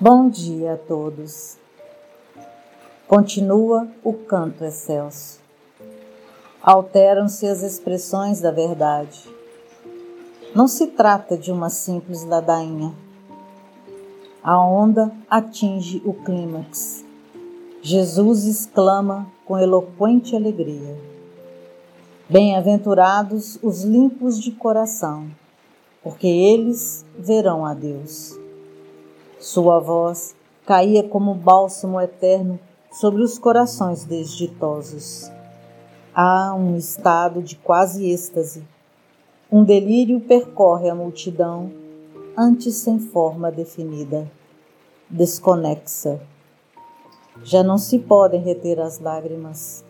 Bom dia a todos. Continua o canto excelso. Alteram-se as expressões da verdade. Não se trata de uma simples ladainha. A onda atinge o clímax. Jesus exclama com eloquente alegria: Bem-aventurados os limpos de coração, porque eles verão a Deus. Sua voz caía como bálsamo eterno sobre os corações desditosos. Há um estado de quase êxtase. Um delírio percorre a multidão, antes sem forma definida, desconexa. Já não se podem reter as lágrimas.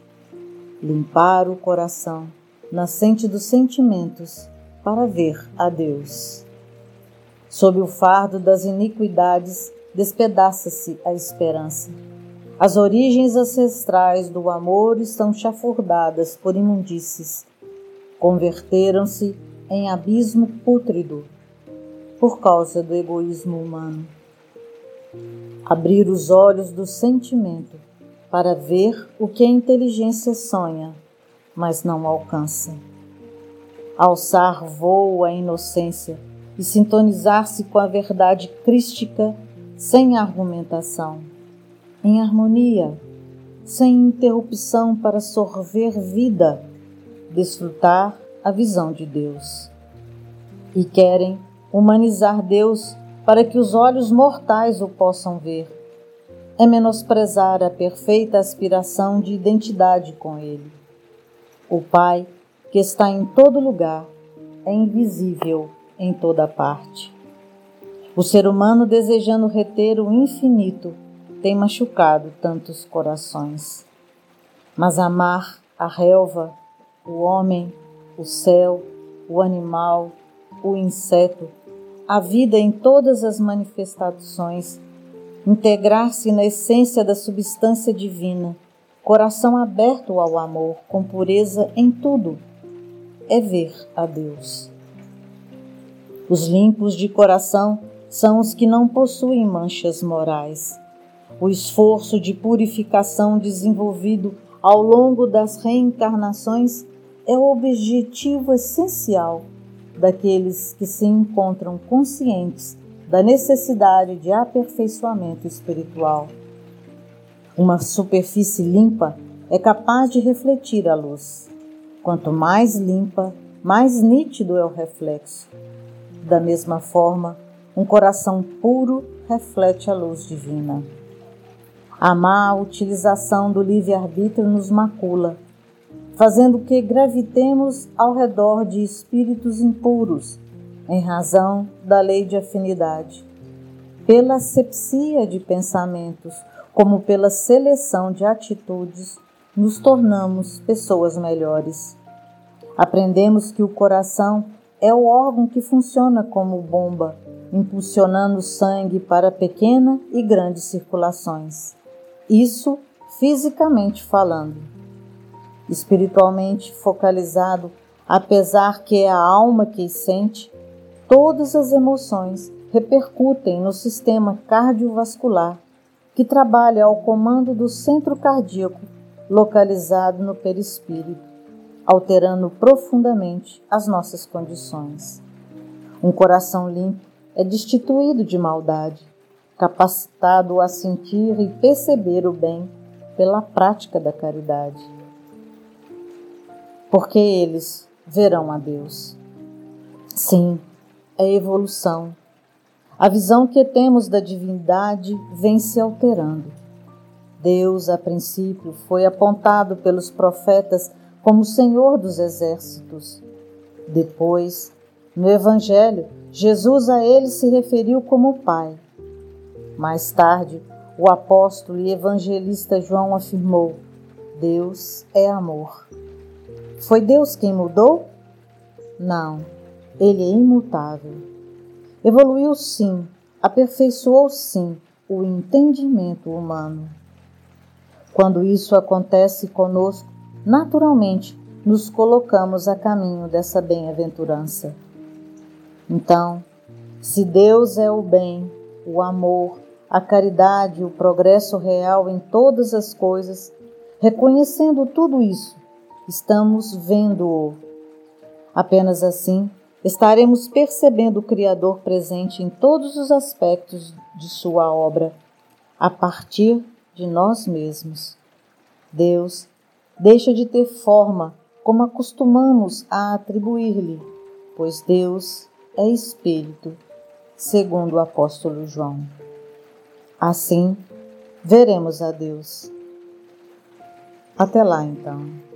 Limpar o coração, nascente dos sentimentos, para ver a Deus. Sob o fardo das iniquidades, despedaça-se a esperança. As origens ancestrais do amor estão chafurdadas por imundícies. Converteram-se em abismo pútrido por causa do egoísmo humano. Abrir os olhos do sentimento para ver o que a inteligência sonha, mas não alcança. Alçar voo a inocência e sintonizar-se com a verdade crística sem argumentação, em harmonia, sem interrupção para sorver vida, desfrutar a visão de Deus. E querem humanizar Deus para que os olhos mortais o possam ver. É menosprezar a perfeita aspiração de identidade com Ele. O Pai, que está em todo lugar, é invisível em toda parte. O ser humano desejando reter o infinito tem machucado tantos corações. Mas amar a relva, o homem, o céu, o animal, o inseto, a vida em todas as manifestações, integrar-se na essência da substância divina, coração aberto ao amor, com pureza em tudo, é ver a Deus. Os limpos de coração são os que não possuem manchas morais. O esforço de purificação desenvolvido ao longo das reencarnações é o objetivo essencial daqueles que se encontram conscientes da necessidade de aperfeiçoamento espiritual. Uma superfície limpa é capaz de refletir a luz. Quanto mais limpa, mais nítido é o reflexo. Da mesma forma, um coração puro reflete a luz divina. A má utilização do livre-arbítrio nos macula, fazendo que gravitemos ao redor de espíritos impuros, em razão da lei de afinidade. Pela asepsia de pensamentos, como pela seleção de atitudes, nos tornamos pessoas melhores. Aprendemos que o coração é o órgão que funciona como bomba, impulsionando o sangue para pequena e grande circulações. Isso fisicamente falando. Espiritualmente focalizado, apesar que é a alma que sente, todas as emoções repercutem no sistema cardiovascular, que trabalha ao comando do centro cardíaco, localizado no perispírito alterando profundamente as nossas condições. Um coração limpo é destituído de maldade, capacitado a sentir e perceber o bem pela prática da caridade. Porque eles verão a Deus. Sim, é evolução. A visão que temos da divindade vem se alterando. Deus, a princípio, foi apontado pelos profetas como Senhor dos exércitos. Depois, no Evangelho, Jesus a ele se referiu como Pai. Mais tarde, o apóstolo e evangelista João afirmou: Deus é amor. Foi Deus quem mudou? Não, ele é imutável. Evoluiu sim, aperfeiçoou sim o entendimento humano. Quando isso acontece conosco, naturalmente nos colocamos a caminho dessa bem-aventurança. Então, se Deus é o bem, o amor, a caridade o progresso real em todas as coisas, reconhecendo tudo isso, estamos vendo-o. Apenas assim estaremos percebendo o Criador presente em todos os aspectos de Sua obra, a partir de nós mesmos. Deus deixa de ter forma como acostumamos a atribuir-lhe, pois Deus é Espírito, segundo o apóstolo João. Assim, veremos a Deus. Até lá então.